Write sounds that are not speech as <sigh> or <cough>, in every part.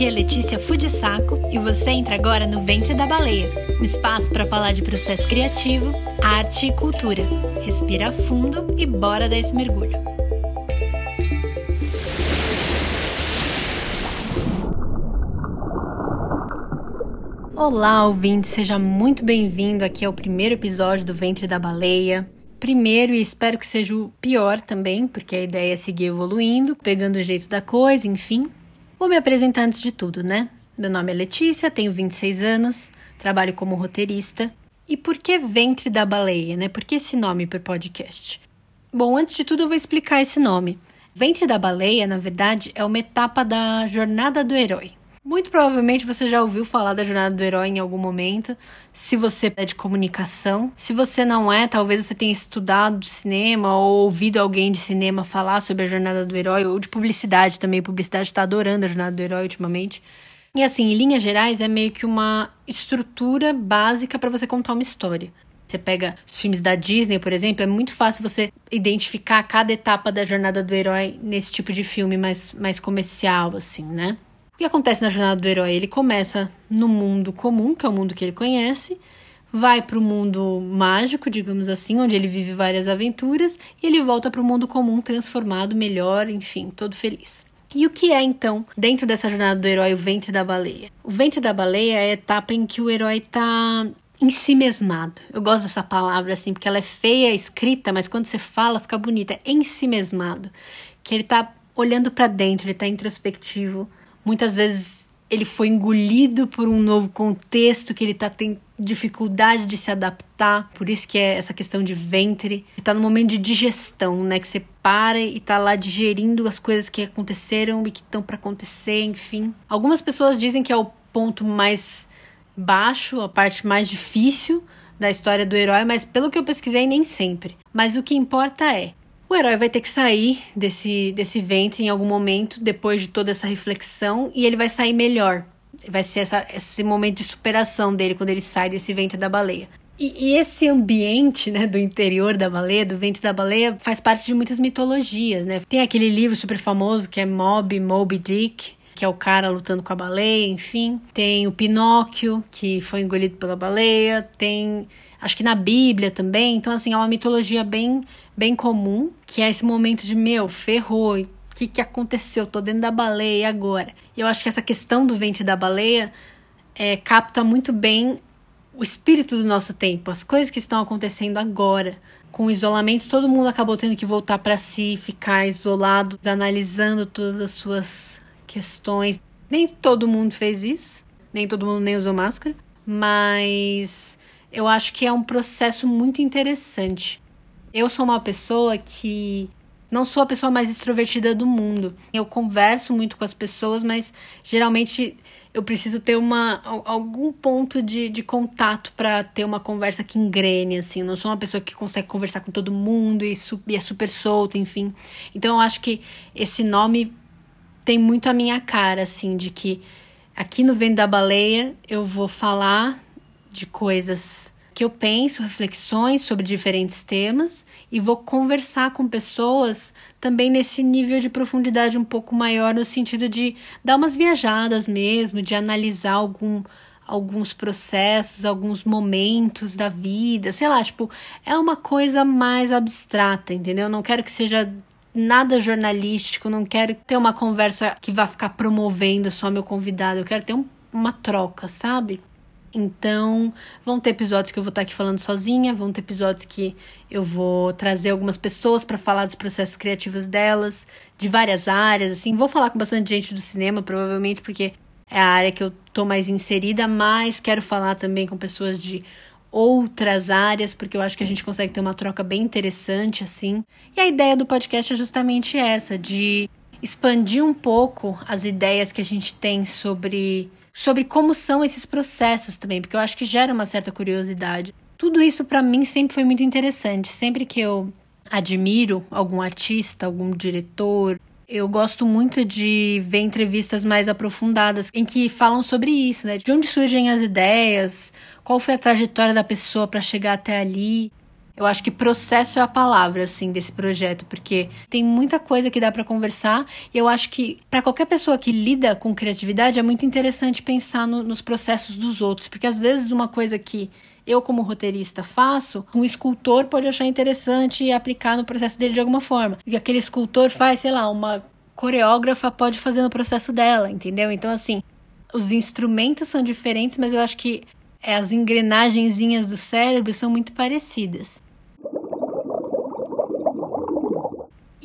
Aqui é Letícia Fudisaco e você entra agora no Ventre da Baleia, um espaço para falar de processo criativo, arte e cultura. Respira fundo e bora dar esse mergulho. Olá, ouvinte, seja muito bem-vindo aqui ao primeiro episódio do Ventre da Baleia. Primeiro, e espero que seja o pior também, porque a ideia é seguir evoluindo, pegando o jeito da coisa, enfim. Vou me apresentar antes de tudo, né? Meu nome é Letícia, tenho 26 anos, trabalho como roteirista. E por que Ventre da Baleia, né? Por que esse nome para o podcast? Bom, antes de tudo eu vou explicar esse nome. Ventre da Baleia, na verdade, é uma etapa da jornada do herói. Muito provavelmente você já ouviu falar da jornada do herói em algum momento, se você é de comunicação. Se você não é, talvez você tenha estudado cinema ou ouvido alguém de cinema falar sobre a jornada do herói, ou de publicidade também. Publicidade está adorando a jornada do herói ultimamente. E assim, em linhas gerais, é meio que uma estrutura básica para você contar uma história. Você pega os filmes da Disney, por exemplo, é muito fácil você identificar cada etapa da jornada do herói nesse tipo de filme mais, mais comercial, assim, né? Que acontece na jornada do herói? Ele começa no mundo comum, que é o mundo que ele conhece, vai para o mundo mágico, digamos assim, onde ele vive várias aventuras, e ele volta para o mundo comum transformado, melhor, enfim, todo feliz. E o que é então, dentro dessa jornada do herói, o ventre da baleia? O ventre da baleia é a etapa em que o herói está em si mesmado. Eu gosto dessa palavra assim, porque ela é feia escrita, mas quando você fala fica bonita. É em si mesmado. Que ele está olhando para dentro, ele está introspectivo, Muitas vezes ele foi engolido por um novo contexto que ele está tendo dificuldade de se adaptar, por isso que é essa questão de ventre. Está no momento de digestão, né? Que você para e está lá digerindo as coisas que aconteceram e que estão para acontecer, enfim. Algumas pessoas dizem que é o ponto mais baixo, a parte mais difícil da história do herói, mas pelo que eu pesquisei, nem sempre. Mas o que importa é o herói vai ter que sair desse, desse ventre em algum momento, depois de toda essa reflexão, e ele vai sair melhor. Vai ser essa, esse momento de superação dele quando ele sai desse ventre da baleia. E, e, esse ambiente, né, do interior da baleia, do ventre da baleia, faz parte de muitas mitologias, né? Tem aquele livro super famoso que é Moby, Moby Dick, que é o cara lutando com a baleia, enfim. Tem o Pinóquio, que foi engolido pela baleia. Tem acho que na Bíblia também. Então, assim, é uma mitologia bem, bem comum, que é esse momento de, meu, ferrou, o que, que aconteceu? Tô dentro da baleia agora. E eu acho que essa questão do ventre da baleia é, capta muito bem o espírito do nosso tempo, as coisas que estão acontecendo agora. Com o isolamento, todo mundo acabou tendo que voltar para si, ficar isolado, analisando todas as suas questões. Nem todo mundo fez isso, nem todo mundo nem usou máscara, mas eu acho que é um processo muito interessante. Eu sou uma pessoa que não sou a pessoa mais extrovertida do mundo. Eu converso muito com as pessoas, mas geralmente eu preciso ter uma, algum ponto de, de contato para ter uma conversa que engrene, assim. Não sou uma pessoa que consegue conversar com todo mundo e, e é super solta, enfim. Então eu acho que esse nome tem muito a minha cara, assim, de que aqui no Vento da Baleia eu vou falar de coisas que eu penso, reflexões sobre diferentes temas e vou conversar com pessoas também nesse nível de profundidade um pouco maior, no sentido de dar umas viajadas mesmo, de analisar algum, alguns processos, alguns momentos da vida, sei lá, tipo, é uma coisa mais abstrata, entendeu? Eu não quero que seja nada jornalístico, não quero ter uma conversa que vá ficar promovendo só meu convidado, eu quero ter um, uma troca, sabe? Então, vão ter episódios que eu vou estar aqui falando sozinha, vão ter episódios que eu vou trazer algumas pessoas para falar dos processos criativos delas, de várias áreas, assim. Vou falar com bastante gente do cinema, provavelmente, porque é a área que eu tô mais inserida, mas quero falar também com pessoas de outras áreas, porque eu acho que a gente consegue ter uma troca bem interessante, assim. E a ideia do podcast é justamente essa, de expandir um pouco as ideias que a gente tem sobre sobre como são esses processos também, porque eu acho que gera uma certa curiosidade. Tudo isso para mim sempre foi muito interessante. Sempre que eu admiro algum artista, algum diretor, eu gosto muito de ver entrevistas mais aprofundadas em que falam sobre isso, né? De onde surgem as ideias, qual foi a trajetória da pessoa para chegar até ali. Eu acho que processo é a palavra, assim, desse projeto, porque tem muita coisa que dá para conversar. E eu acho que, para qualquer pessoa que lida com criatividade, é muito interessante pensar no, nos processos dos outros, porque às vezes uma coisa que eu, como roteirista, faço, um escultor pode achar interessante e aplicar no processo dele de alguma forma. E aquele escultor faz, sei lá, uma coreógrafa pode fazer no processo dela, entendeu? Então, assim, os instrumentos são diferentes, mas eu acho que as engrenagenzinhas do cérebro são muito parecidas.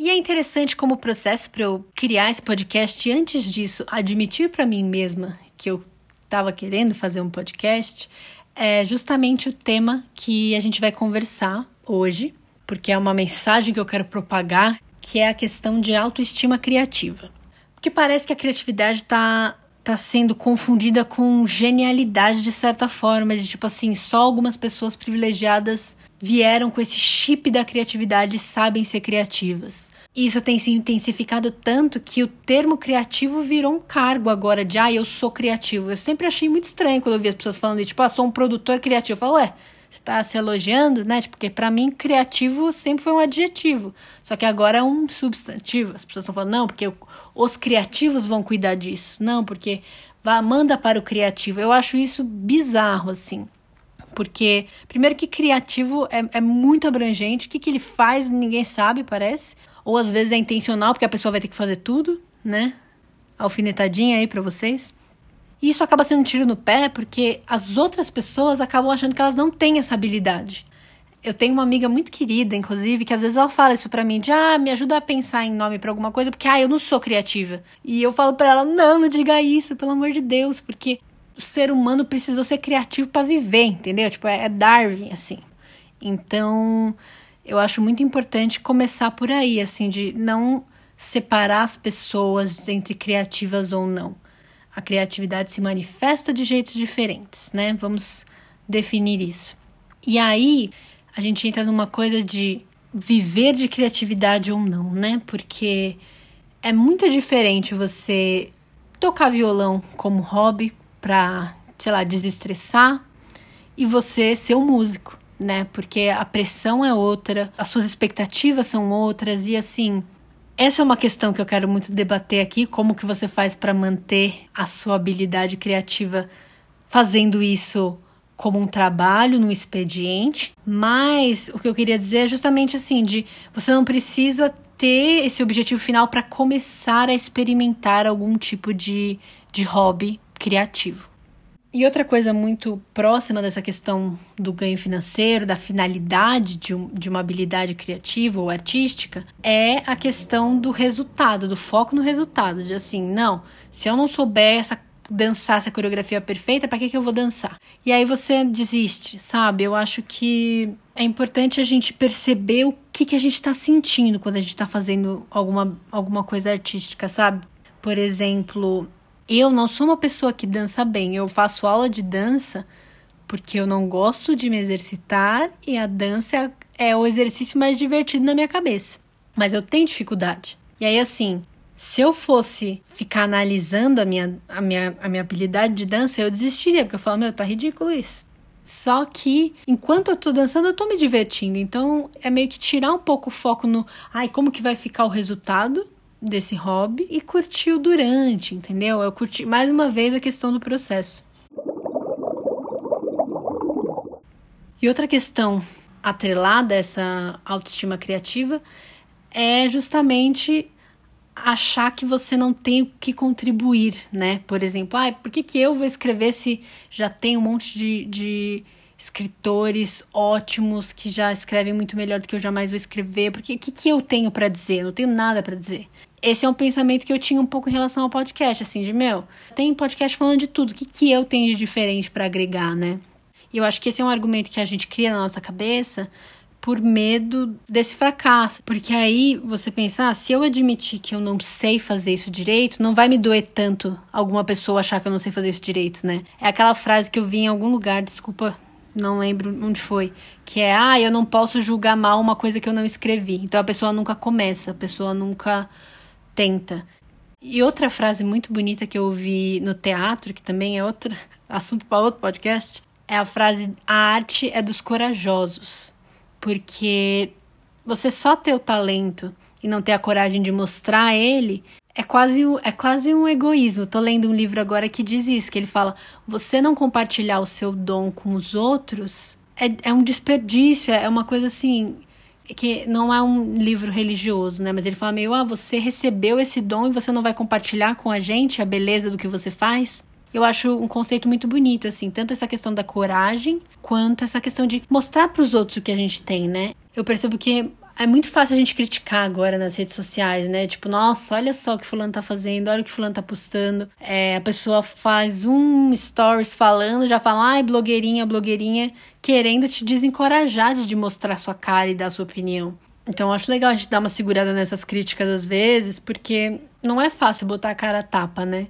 E é interessante como o processo para eu criar esse podcast, antes disso, admitir para mim mesma que eu estava querendo fazer um podcast, é justamente o tema que a gente vai conversar hoje, porque é uma mensagem que eu quero propagar, que é a questão de autoestima criativa. Porque parece que a criatividade está tá sendo confundida com genialidade de certa forma, de tipo assim, só algumas pessoas privilegiadas vieram com esse chip da criatividade e sabem ser criativas. Isso tem se intensificado tanto que o termo criativo virou um cargo agora de ah, eu sou criativo. Eu sempre achei muito estranho quando eu vi as pessoas falando tipo, ah, sou um produtor criativo. Eu falo, ué, você tá se elogiando, né? Tipo, porque para mim criativo sempre foi um adjetivo. Só que agora é um substantivo. As pessoas estão falando, não, porque os criativos vão cuidar disso. Não, porque vá, manda para o criativo. Eu acho isso bizarro, assim. Porque, primeiro que criativo é, é muito abrangente. O que, que ele faz, ninguém sabe, parece ou às vezes é intencional, porque a pessoa vai ter que fazer tudo, né? Alfinetadinha aí para vocês. E isso acaba sendo um tiro no pé, porque as outras pessoas acabam achando que elas não têm essa habilidade. Eu tenho uma amiga muito querida, inclusive, que às vezes ela fala isso pra mim, de ah, me ajuda a pensar em nome para alguma coisa, porque ah, eu não sou criativa. E eu falo para ela, não, não diga isso, pelo amor de Deus, porque o ser humano precisou ser criativo para viver, entendeu? Tipo, é Darwin, assim. Então, eu acho muito importante começar por aí, assim, de não separar as pessoas entre criativas ou não. A criatividade se manifesta de jeitos diferentes, né? Vamos definir isso. E aí a gente entra numa coisa de viver de criatividade ou não, né? Porque é muito diferente você tocar violão como hobby para, sei lá, desestressar e você ser um músico né? Porque a pressão é outra, as suas expectativas são outras e assim, essa é uma questão que eu quero muito debater aqui, como que você faz para manter a sua habilidade criativa fazendo isso como um trabalho no expediente, mas o que eu queria dizer é justamente assim, de você não precisa ter esse objetivo final para começar a experimentar algum tipo de, de hobby criativo. E outra coisa muito próxima dessa questão do ganho financeiro, da finalidade de, um, de uma habilidade criativa ou artística, é a questão do resultado, do foco no resultado. De assim, não, se eu não souber essa, dançar essa coreografia perfeita, para que, que eu vou dançar? E aí você desiste, sabe? Eu acho que é importante a gente perceber o que, que a gente está sentindo quando a gente está fazendo alguma, alguma coisa artística, sabe? Por exemplo, eu não sou uma pessoa que dança bem. Eu faço aula de dança porque eu não gosto de me exercitar e a dança é o exercício mais divertido na minha cabeça. Mas eu tenho dificuldade. E aí, assim, se eu fosse ficar analisando a minha, a minha, a minha habilidade de dança, eu desistiria, porque eu falo, meu, tá ridículo isso. Só que enquanto eu tô dançando, eu tô me divertindo. Então é meio que tirar um pouco o foco no, ai, como que vai ficar o resultado desse hobby e curtir o durante, entendeu? Eu curti mais uma vez a questão do processo. E outra questão atrelada a essa autoestima criativa é justamente achar que você não tem o que contribuir, né? Por exemplo, ah, por que, que eu vou escrever se já tem um monte de, de escritores ótimos que já escrevem muito melhor do que eu jamais vou escrever? Porque o que, que eu tenho para dizer? Eu não tenho nada para dizer esse é um pensamento que eu tinha um pouco em relação ao podcast, assim, de meu, tem podcast falando de tudo, o que, que eu tenho de diferente para agregar, né? E eu acho que esse é um argumento que a gente cria na nossa cabeça por medo desse fracasso. Porque aí você pensa, ah, se eu admitir que eu não sei fazer isso direito, não vai me doer tanto alguma pessoa achar que eu não sei fazer isso direito, né? É aquela frase que eu vi em algum lugar, desculpa, não lembro onde foi, que é, ah, eu não posso julgar mal uma coisa que eu não escrevi. Então a pessoa nunca começa, a pessoa nunca tenta. E outra frase muito bonita que eu ouvi no teatro, que também é outro <laughs> assunto para outro podcast, é a frase: a arte é dos corajosos. porque você só ter o talento e não ter a coragem de mostrar ele é quase, é quase um egoísmo. Tô lendo um livro agora que diz isso, que ele fala: você não compartilhar o seu dom com os outros é, é um desperdício, é uma coisa assim que não é um livro religioso, né? Mas ele fala meio, ah, você recebeu esse dom e você não vai compartilhar com a gente a beleza do que você faz? Eu acho um conceito muito bonito, assim, tanto essa questão da coragem, quanto essa questão de mostrar para os outros o que a gente tem, né? Eu percebo que é muito fácil a gente criticar agora nas redes sociais, né? Tipo, nossa, olha só o que fulano tá fazendo, olha o que fulano tá postando. É, a pessoa faz um stories falando, já fala, ai, blogueirinha, blogueirinha, querendo te desencorajar de mostrar sua cara e dar sua opinião. Então, acho legal a gente dar uma segurada nessas críticas às vezes, porque não é fácil botar a cara a tapa, né?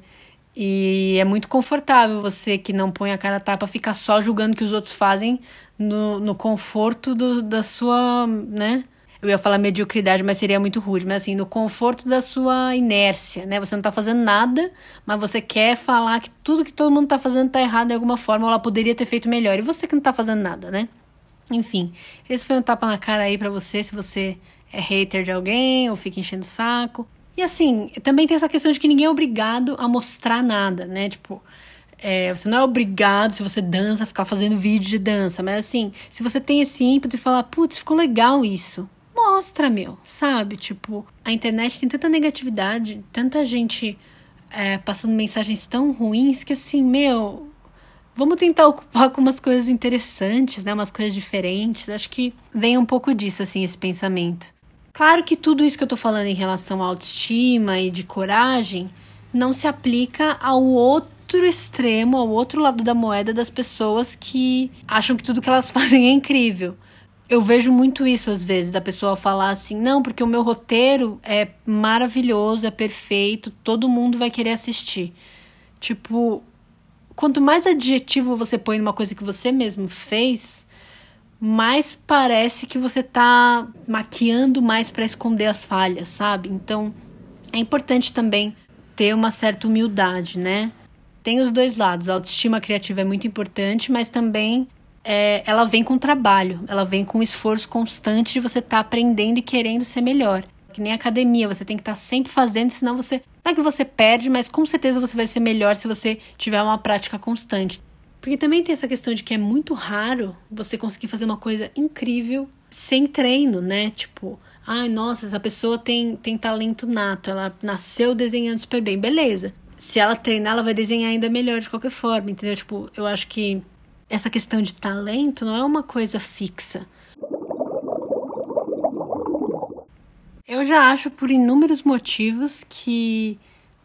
E é muito confortável você que não põe a cara a tapa ficar só julgando o que os outros fazem no, no conforto do, da sua, né? Eu ia falar mediocridade, mas seria muito rude, mas assim, no conforto da sua inércia, né? Você não tá fazendo nada, mas você quer falar que tudo que todo mundo tá fazendo tá errado de alguma forma, ou ela poderia ter feito melhor. E você que não tá fazendo nada, né? Enfim, esse foi um tapa na cara aí para você, se você é hater de alguém ou fica enchendo o saco. E assim, também tem essa questão de que ninguém é obrigado a mostrar nada, né? Tipo, é, você não é obrigado, se você dança, a ficar fazendo vídeo de dança. Mas assim, se você tem esse ímpeto e falar, putz, ficou legal isso. Mostra, meu, sabe? Tipo, a internet tem tanta negatividade, tanta gente é, passando mensagens tão ruins que assim, meu, vamos tentar ocupar <laughs> com umas coisas interessantes, né? Umas coisas diferentes. Acho que vem um pouco disso, assim, esse pensamento. Claro que tudo isso que eu tô falando em relação à autoestima e de coragem não se aplica ao outro extremo, ao outro lado da moeda das pessoas que acham que tudo que elas <laughs> fazem é incrível. Eu vejo muito isso às vezes, da pessoa falar assim: não, porque o meu roteiro é maravilhoso, é perfeito, todo mundo vai querer assistir. Tipo, quanto mais adjetivo você põe numa coisa que você mesmo fez, mais parece que você tá maquiando mais para esconder as falhas, sabe? Então, é importante também ter uma certa humildade, né? Tem os dois lados. A autoestima criativa é muito importante, mas também é, ela vem com trabalho, ela vem com esforço constante de você estar tá aprendendo e querendo ser melhor. Que nem academia, você tem que estar tá sempre fazendo, senão você. Não é que você perde, mas com certeza você vai ser melhor se você tiver uma prática constante. Porque também tem essa questão de que é muito raro você conseguir fazer uma coisa incrível sem treino, né? Tipo, ai, nossa, essa pessoa tem, tem talento nato, ela nasceu desenhando super bem. Beleza. Se ela treinar, ela vai desenhar ainda melhor de qualquer forma, entendeu? Tipo, eu acho que essa questão de talento não é uma coisa fixa. Eu já acho por inúmeros motivos que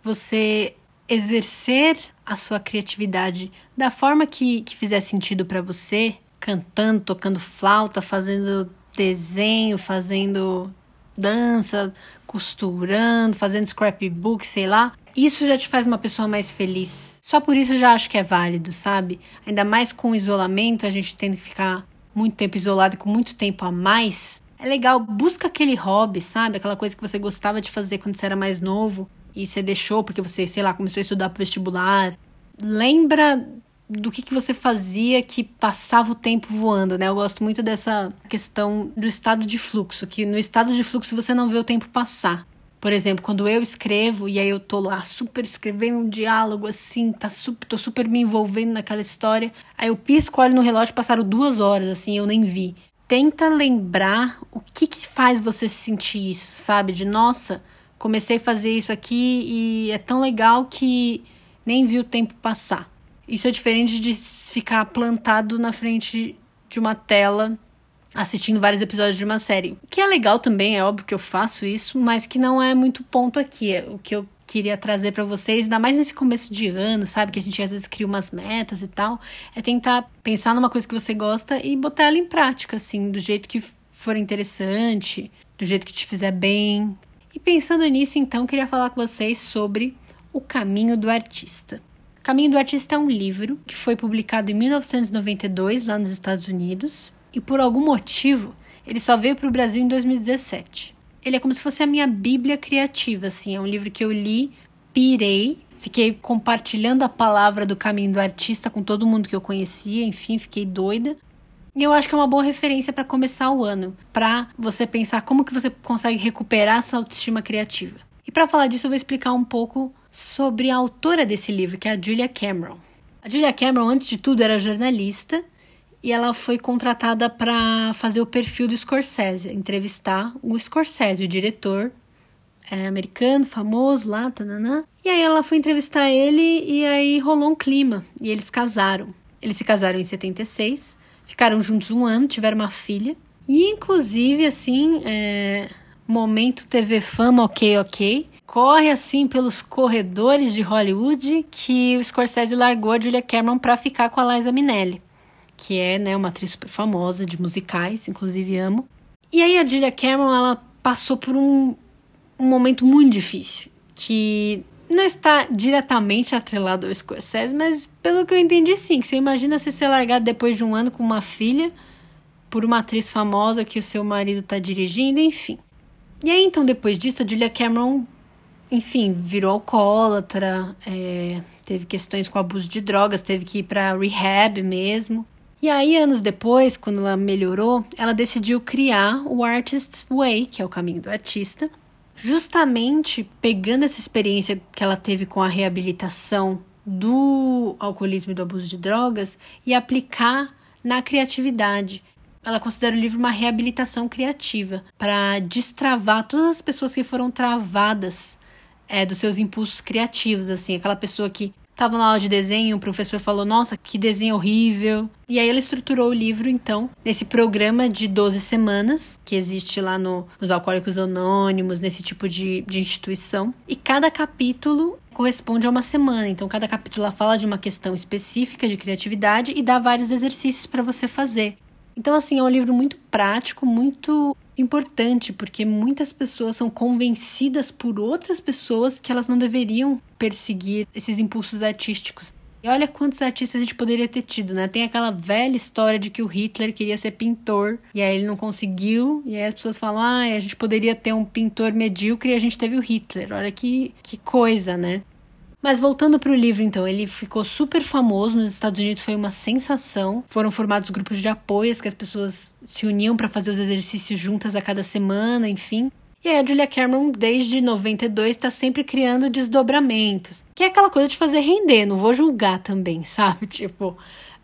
você exercer a sua criatividade da forma que, que fizer sentido para você, cantando, tocando flauta, fazendo desenho, fazendo dança, costurando, fazendo scrapbook, sei lá. Isso já te faz uma pessoa mais feliz. Só por isso eu já acho que é válido, sabe? Ainda mais com o isolamento, a gente tendo que ficar muito tempo isolado com muito tempo a mais. É legal, busca aquele hobby, sabe? Aquela coisa que você gostava de fazer quando você era mais novo e você deixou porque você, sei lá, começou a estudar para vestibular. Lembra do que, que você fazia que passava o tempo voando, né? Eu gosto muito dessa questão do estado de fluxo, que no estado de fluxo você não vê o tempo passar. Por exemplo, quando eu escrevo e aí eu tô lá super escrevendo um diálogo assim, tá super, tô super me envolvendo naquela história, aí eu pisco, olho no relógio, passaram duas horas, assim, eu nem vi. Tenta lembrar o que que faz você sentir isso, sabe? De nossa, comecei a fazer isso aqui e é tão legal que nem vi o tempo passar. Isso é diferente de ficar plantado na frente de uma tela assistindo vários episódios de uma série. O que é legal também, é óbvio que eu faço isso, mas que não é muito ponto aqui. É o que eu queria trazer para vocês, ainda mais nesse começo de ano, sabe? Que a gente às vezes cria umas metas e tal. É tentar pensar numa coisa que você gosta e botar ela em prática, assim, do jeito que for interessante, do jeito que te fizer bem, e pensando nisso, então, queria falar com vocês sobre O Caminho do Artista. O Caminho do Artista é um livro que foi publicado em 1992 lá nos Estados Unidos e por algum motivo ele só veio para o Brasil em 2017. Ele é como se fosse a minha bíblia criativa, assim, é um livro que eu li, pirei, fiquei compartilhando a palavra do Caminho do Artista com todo mundo que eu conhecia, enfim, fiquei doida. E eu acho que é uma boa referência para começar o ano, para você pensar como que você consegue recuperar essa autoestima criativa. E para falar disso, eu vou explicar um pouco sobre a autora desse livro, que é a Julia Cameron. A Julia Cameron, antes de tudo, era jornalista e ela foi contratada para fazer o perfil do Scorsese, entrevistar o Scorsese, o diretor é, americano, famoso lá, tananã. E aí ela foi entrevistar ele e aí rolou um clima e eles casaram. Eles se casaram em 76, ficaram juntos um ano, tiveram uma filha. E inclusive, assim, é, momento TV fama, ok, ok. Corre assim pelos corredores de Hollywood que o Scorsese largou a Julia Cameron para ficar com a Liza Minnelli que é né, uma atriz super famosa de musicais, inclusive amo. E aí a Julia Cameron ela passou por um, um momento muito difícil, que não está diretamente atrelado ao Scorsese, mas pelo que eu entendi, sim. Você imagina você ser largado depois de um ano com uma filha por uma atriz famosa que o seu marido está dirigindo, enfim. E aí, então, depois disso, a Julia Cameron, enfim, virou alcoólatra, é, teve questões com abuso de drogas, teve que ir para rehab mesmo. E aí, anos depois, quando ela melhorou, ela decidiu criar o Artist's Way, que é o caminho do artista, justamente pegando essa experiência que ela teve com a reabilitação do alcoolismo e do abuso de drogas e aplicar na criatividade. Ela considera o livro uma reabilitação criativa para destravar todas as pessoas que foram travadas é, dos seus impulsos criativos, assim, aquela pessoa que Tava na aula de desenho, o professor falou: Nossa, que desenho horrível. E aí ela estruturou o livro, então, nesse programa de 12 semanas, que existe lá no, nos Alcoólicos Anônimos, nesse tipo de, de instituição. E cada capítulo corresponde a uma semana. Então, cada capítulo fala de uma questão específica de criatividade e dá vários exercícios para você fazer. Então, assim, é um livro muito prático, muito importante, porque muitas pessoas são convencidas por outras pessoas que elas não deveriam perseguir esses impulsos artísticos. E olha quantos artistas a gente poderia ter tido, né? Tem aquela velha história de que o Hitler queria ser pintor e aí ele não conseguiu, e aí as pessoas falam: ah, a gente poderia ter um pintor medíocre e a gente teve o Hitler. Olha que, que coisa, né? Mas voltando para o livro, então, ele ficou super famoso nos Estados Unidos, foi uma sensação. Foram formados grupos de apoio, que as pessoas se uniam para fazer os exercícios juntas a cada semana, enfim. E aí a Julia Cameron, desde 92, está sempre criando desdobramentos. Que é aquela coisa de fazer render, não vou julgar também, <laughs> sabe? Tipo,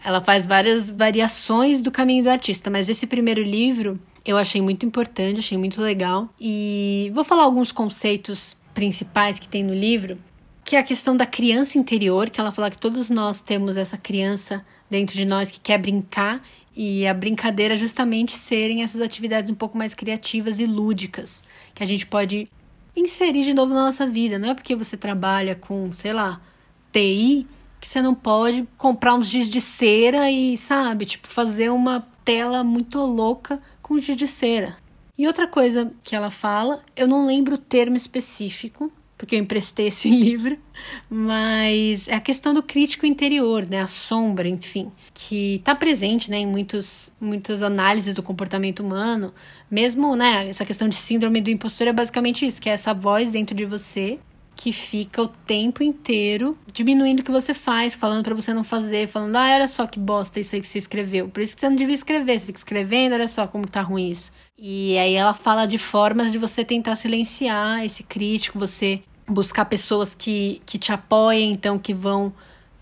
ela faz várias variações do caminho do artista, mas esse primeiro livro eu achei muito importante, achei muito legal. E vou falar alguns conceitos principais que tem no livro que é a questão da criança interior, que ela fala que todos nós temos essa criança dentro de nós que quer brincar e a brincadeira justamente serem essas atividades um pouco mais criativas e lúdicas, que a gente pode inserir de novo na nossa vida. Não é porque você trabalha com, sei lá, TI que você não pode comprar uns giz de cera e, sabe, tipo, fazer uma tela muito louca com giz de cera. E outra coisa que ela fala, eu não lembro o termo específico, porque eu emprestei esse <laughs> livro, mas é a questão do crítico interior, né, a sombra, enfim, que está presente, né, em muitos, muitas análises do comportamento humano, mesmo, né, essa questão de síndrome do impostor é basicamente isso, que é essa voz dentro de você que fica o tempo inteiro diminuindo o que você faz, falando para você não fazer, falando, ah, olha só que bosta isso aí que você escreveu. Por isso que você não devia escrever, você fica escrevendo, olha só como tá ruim isso. E aí ela fala de formas de você tentar silenciar esse crítico, você buscar pessoas que, que te apoiem, então que vão,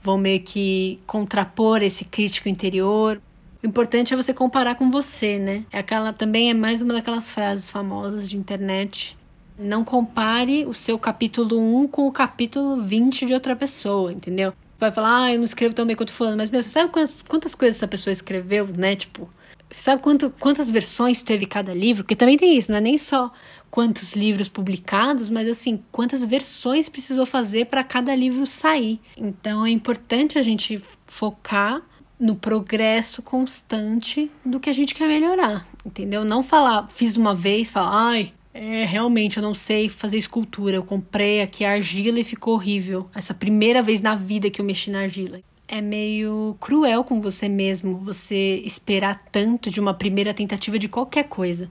vão meio que contrapor esse crítico interior. O importante é você comparar com você, né? É aquela também é mais uma daquelas frases famosas de internet. Não compare o seu capítulo 1 com o capítulo 20 de outra pessoa, entendeu? Vai falar, ah, eu não escrevo tão bem quanto fulano, mas mesmo, sabe quantas, quantas coisas essa pessoa escreveu, né? Tipo, você sabe quanto, quantas versões teve cada livro? Porque também tem isso, não é nem só quantos livros publicados, mas assim, quantas versões precisou fazer para cada livro sair. Então é importante a gente focar no progresso constante do que a gente quer melhorar, entendeu? Não falar, fiz uma vez, falar, ai, é, realmente eu não sei fazer escultura. Eu comprei aqui argila e ficou horrível. Essa primeira vez na vida que eu mexi na argila é meio cruel com você mesmo você esperar tanto de uma primeira tentativa de qualquer coisa.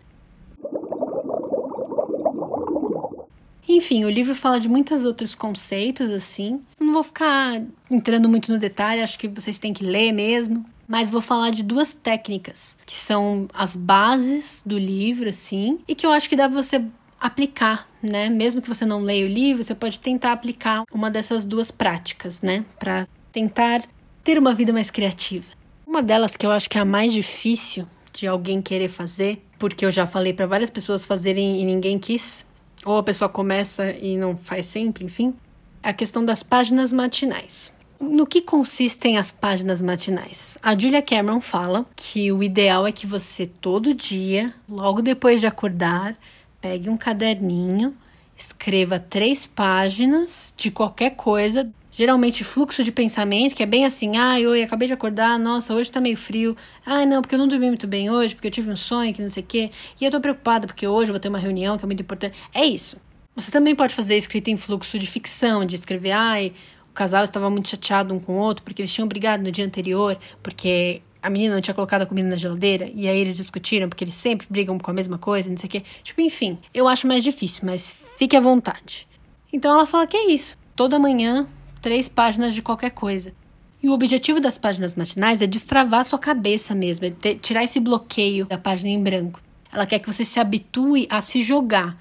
Enfim, o livro fala de muitos outros conceitos assim. Não vou ficar entrando muito no detalhe, acho que vocês têm que ler mesmo. Mas vou falar de duas técnicas que são as bases do livro, assim, e que eu acho que dá pra você aplicar, né? Mesmo que você não leia o livro, você pode tentar aplicar uma dessas duas práticas, né? Para tentar ter uma vida mais criativa. Uma delas que eu acho que é a mais difícil de alguém querer fazer, porque eu já falei para várias pessoas fazerem e ninguém quis, ou a pessoa começa e não faz sempre, enfim, é a questão das páginas matinais. No que consistem as páginas matinais? A Julia Cameron fala que o ideal é que você todo dia, logo depois de acordar, pegue um caderninho, escreva três páginas de qualquer coisa, geralmente fluxo de pensamento, que é bem assim: ah, eu acabei de acordar, nossa, hoje tá meio frio. Ah, não, porque eu não dormi muito bem hoje, porque eu tive um sonho que não sei o quê. E eu tô preocupada porque hoje eu vou ter uma reunião que é muito importante. É isso. Você também pode fazer escrita em fluxo de ficção, de escrever, ai, o casal estava muito chateado um com o outro porque eles tinham brigado no dia anterior, porque a menina não tinha colocado a comida na geladeira, e aí eles discutiram porque eles sempre brigam com a mesma coisa, não sei o quê. Tipo, enfim, eu acho mais difícil, mas fique à vontade. Então ela fala que é isso. Toda manhã, três páginas de qualquer coisa. E o objetivo das páginas matinais é destravar sua cabeça mesmo, é ter, tirar esse bloqueio da página em branco. Ela quer que você se habitue a se jogar.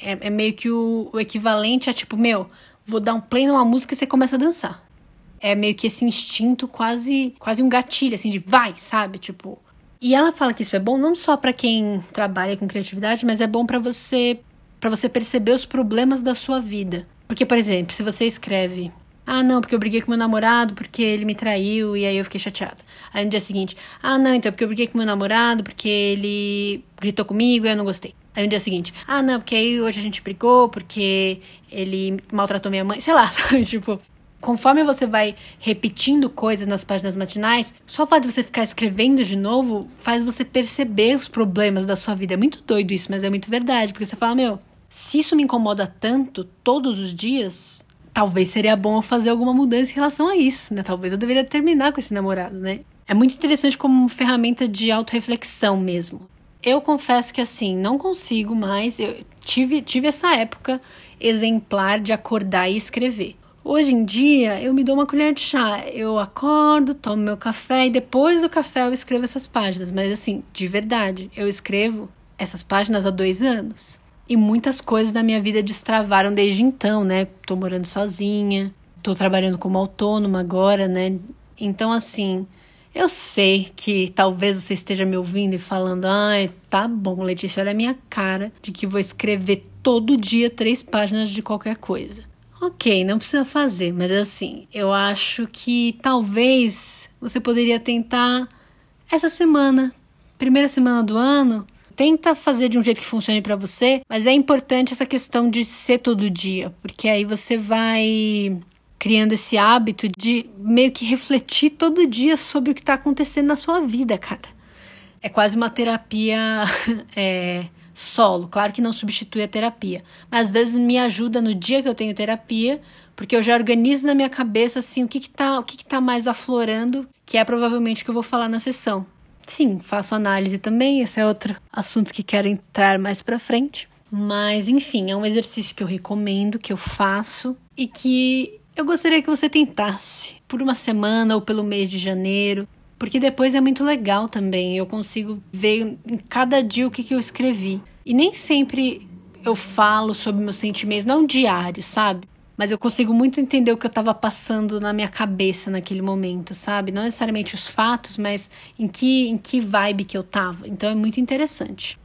É, é meio que o, o equivalente a tipo, meu, vou dar um play numa música e você começa a dançar. É meio que esse instinto quase, quase um gatilho, assim, de vai, sabe? Tipo. E ela fala que isso é bom não só para quem trabalha com criatividade, mas é bom para você para você perceber os problemas da sua vida. Porque, por exemplo, se você escreve ah, não, porque eu briguei com meu namorado porque ele me traiu e aí eu fiquei chateada. Aí no dia seguinte, ah, não, então é porque eu briguei com meu namorado porque ele gritou comigo e eu não gostei. Aí no dia seguinte, ah, não, porque aí hoje a gente brigou porque ele maltratou minha mãe, <laughs> sei lá, sabe? Tipo, conforme você vai repetindo coisas nas páginas matinais, só o fato de você ficar escrevendo de novo faz você perceber os problemas da sua vida. É muito doido isso, mas é muito verdade, porque você fala, meu, se isso me incomoda tanto todos os dias, talvez seria bom eu fazer alguma mudança em relação a isso, né? Talvez eu deveria terminar com esse namorado, né? É muito interessante como ferramenta de autorreflexão mesmo eu confesso que assim, não consigo mais. Eu tive, tive essa época exemplar de acordar e escrever. Hoje em dia, eu me dou uma colher de chá. Eu acordo, tomo meu café e depois do café eu escrevo essas páginas. Mas assim, de verdade, eu escrevo essas páginas há dois anos. E muitas coisas da minha vida destravaram desde então, né? Tô morando sozinha, tô trabalhando como autônoma agora, né? Então, assim, eu sei que talvez você esteja me ouvindo e falando: ai, tá bom, Letícia, olha a minha cara de que vou escrever todo dia três páginas de qualquer coisa. Ok, não precisa fazer, mas assim, eu acho que talvez você poderia tentar essa semana, primeira semana do ano, tenta fazer de um jeito que funcione para você, mas é importante essa questão de ser todo dia, porque aí você vai criando esse hábito de meio que refletir todo dia sobre o que está acontecendo na sua vida, cara. É quase uma terapia <laughs> é, solo. Claro que não substitui a terapia, mas às vezes me ajuda no dia que eu tenho terapia, porque eu já organizo na minha cabeça assim o que que tá, o que que tá mais aflorando, que é provavelmente o que eu vou falar na sessão. Sim, faço análise também, esse é outro assunto que quero entrar mais para frente. Mas enfim, é um exercício que eu recomendo, que eu faço e que eu gostaria que você tentasse por uma semana ou pelo mês de janeiro, porque depois é muito legal também. Eu consigo ver em cada dia o que, que eu escrevi. E nem sempre eu falo sobre meus sentimentos, não é um diário, sabe? Mas eu consigo muito entender o que eu estava passando na minha cabeça naquele momento, sabe? Não necessariamente os fatos, mas em que, em que vibe que eu tava. Então é muito interessante.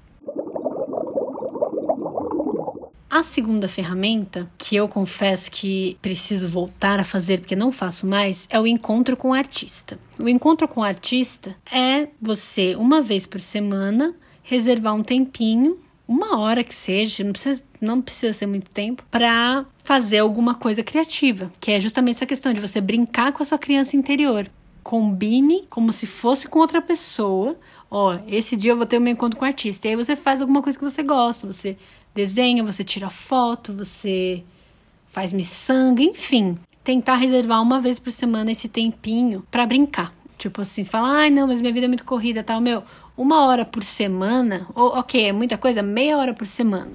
A segunda ferramenta, que eu confesso que preciso voltar a fazer porque não faço mais, é o encontro com o artista. O encontro com o artista é você, uma vez por semana, reservar um tempinho, uma hora que seja, não precisa, não precisa ser muito tempo, para fazer alguma coisa criativa, que é justamente essa questão de você brincar com a sua criança interior. Combine como se fosse com outra pessoa. Ó, esse dia eu vou ter um encontro com o artista. E aí você faz alguma coisa que você gosta, você desenha, você tira foto, você faz miçanga, enfim. Tentar reservar uma vez por semana esse tempinho para brincar. Tipo assim, você fala, ai não, mas minha vida é muito corrida tal. Meu, uma hora por semana, ou, ok, é muita coisa, meia hora por semana.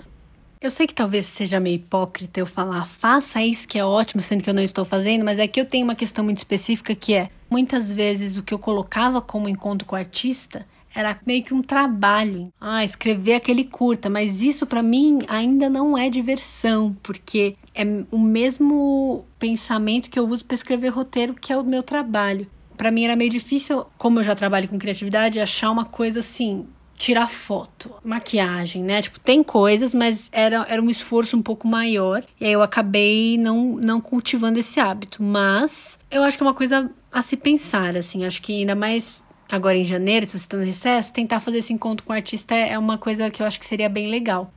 Eu sei que talvez seja meio hipócrita eu falar, faça isso que é ótimo, sendo que eu não estou fazendo, mas é que eu tenho uma questão muito específica que é, muitas vezes o que eu colocava como encontro com o artista era meio que um trabalho. Ah, escrever aquele curta, mas isso para mim ainda não é diversão, porque é o mesmo pensamento que eu uso para escrever roteiro, que é o meu trabalho. Para mim era meio difícil, como eu já trabalho com criatividade, achar uma coisa assim tirar foto, maquiagem, né? Tipo, tem coisas, mas era, era um esforço um pouco maior. E aí eu acabei não, não cultivando esse hábito. Mas eu acho que é uma coisa a se pensar, assim. Acho que ainda mais agora em janeiro, se você está no recesso, tentar fazer esse encontro com o artista é, é uma coisa que eu acho que seria bem legal.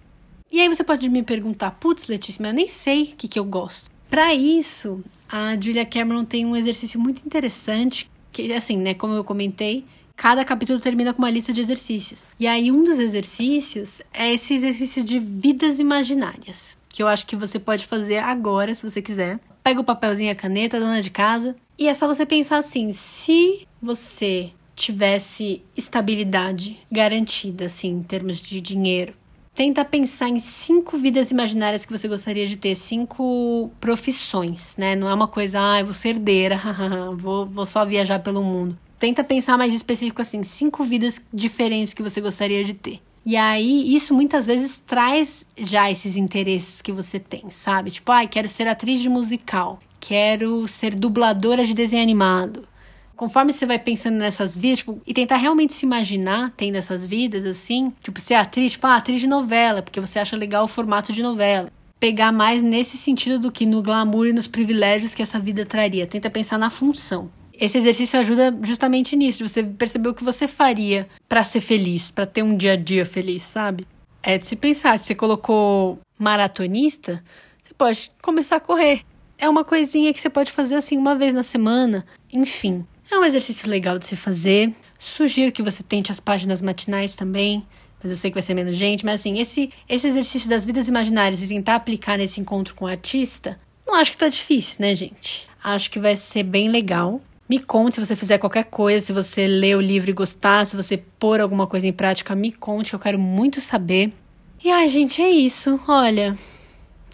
E aí você pode me perguntar, putz, Letícia, mas eu nem sei o que, que eu gosto. Para isso, a Julia Cameron tem um exercício muito interessante, que assim, né, como eu comentei, cada capítulo termina com uma lista de exercícios. E aí um dos exercícios é esse exercício de vidas imaginárias, que eu acho que você pode fazer agora, se você quiser. Pega o papelzinho e a caneta, dona de casa, e é só você pensar assim, se você tivesse estabilidade garantida, assim, em termos de dinheiro. Tenta pensar em cinco vidas imaginárias que você gostaria de ter, cinco profissões, né? Não é uma coisa, ah, eu vou ser herdeira, <laughs> vou, vou só viajar pelo mundo. Tenta pensar mais específico assim, cinco vidas diferentes que você gostaria de ter. E aí, isso muitas vezes traz já esses interesses que você tem, sabe? Tipo, ai, ah, quero ser atriz de musical, quero ser dubladora de desenho animado, conforme você vai pensando nessas vidas, tipo, e tentar realmente se imaginar tendo essas vidas, assim, tipo, ser atriz, tipo, ah, atriz de novela, porque você acha legal o formato de novela. Pegar mais nesse sentido do que no glamour e nos privilégios que essa vida traria. Tenta pensar na função. Esse exercício ajuda justamente nisso, de você perceber o que você faria para ser feliz, para ter um dia a dia feliz, sabe? É de se pensar, se você colocou maratonista, você pode começar a correr. É uma coisinha que você pode fazer assim uma vez na semana, enfim. É um exercício legal de se fazer. Sugiro que você tente as páginas matinais também, mas eu sei que vai ser menos gente. Mas assim, esse, esse exercício das vidas imaginárias e tentar aplicar nesse encontro com o artista, não acho que tá difícil, né, gente? Acho que vai ser bem legal. Me conte se você fizer qualquer coisa, se você ler o livro e gostar, se você pôr alguma coisa em prática, me conte, que eu quero muito saber. E ai, gente, é isso. Olha,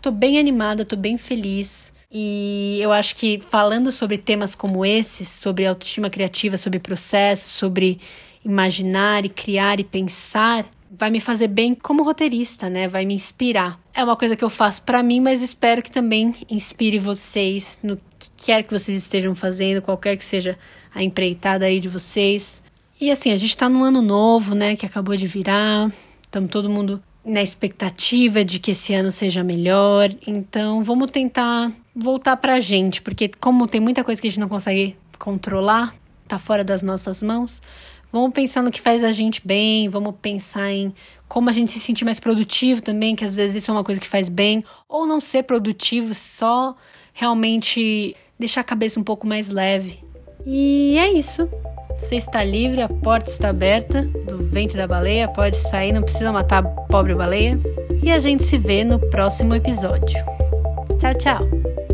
tô bem animada, tô bem feliz. E eu acho que falando sobre temas como esses, sobre autoestima criativa, sobre processo, sobre imaginar e criar e pensar, vai me fazer bem como roteirista, né? Vai me inspirar. É uma coisa que eu faço para mim, mas espero que também inspire vocês no que quer que vocês estejam fazendo, qualquer que seja a empreitada aí de vocês. E assim, a gente tá num ano novo, né, que acabou de virar. Estamos todo mundo na expectativa de que esse ano seja melhor. Então, vamos tentar voltar pra gente, porque como tem muita coisa que a gente não consegue controlar, tá fora das nossas mãos, vamos pensar no que faz a gente bem, vamos pensar em como a gente se sentir mais produtivo também, que às vezes isso é uma coisa que faz bem, ou não ser produtivo, só realmente deixar a cabeça um pouco mais leve. E é isso. Você está livre, a porta está aberta do ventre da baleia, pode sair, não precisa matar a pobre baleia. E a gente se vê no próximo episódio. Tchau, tchau!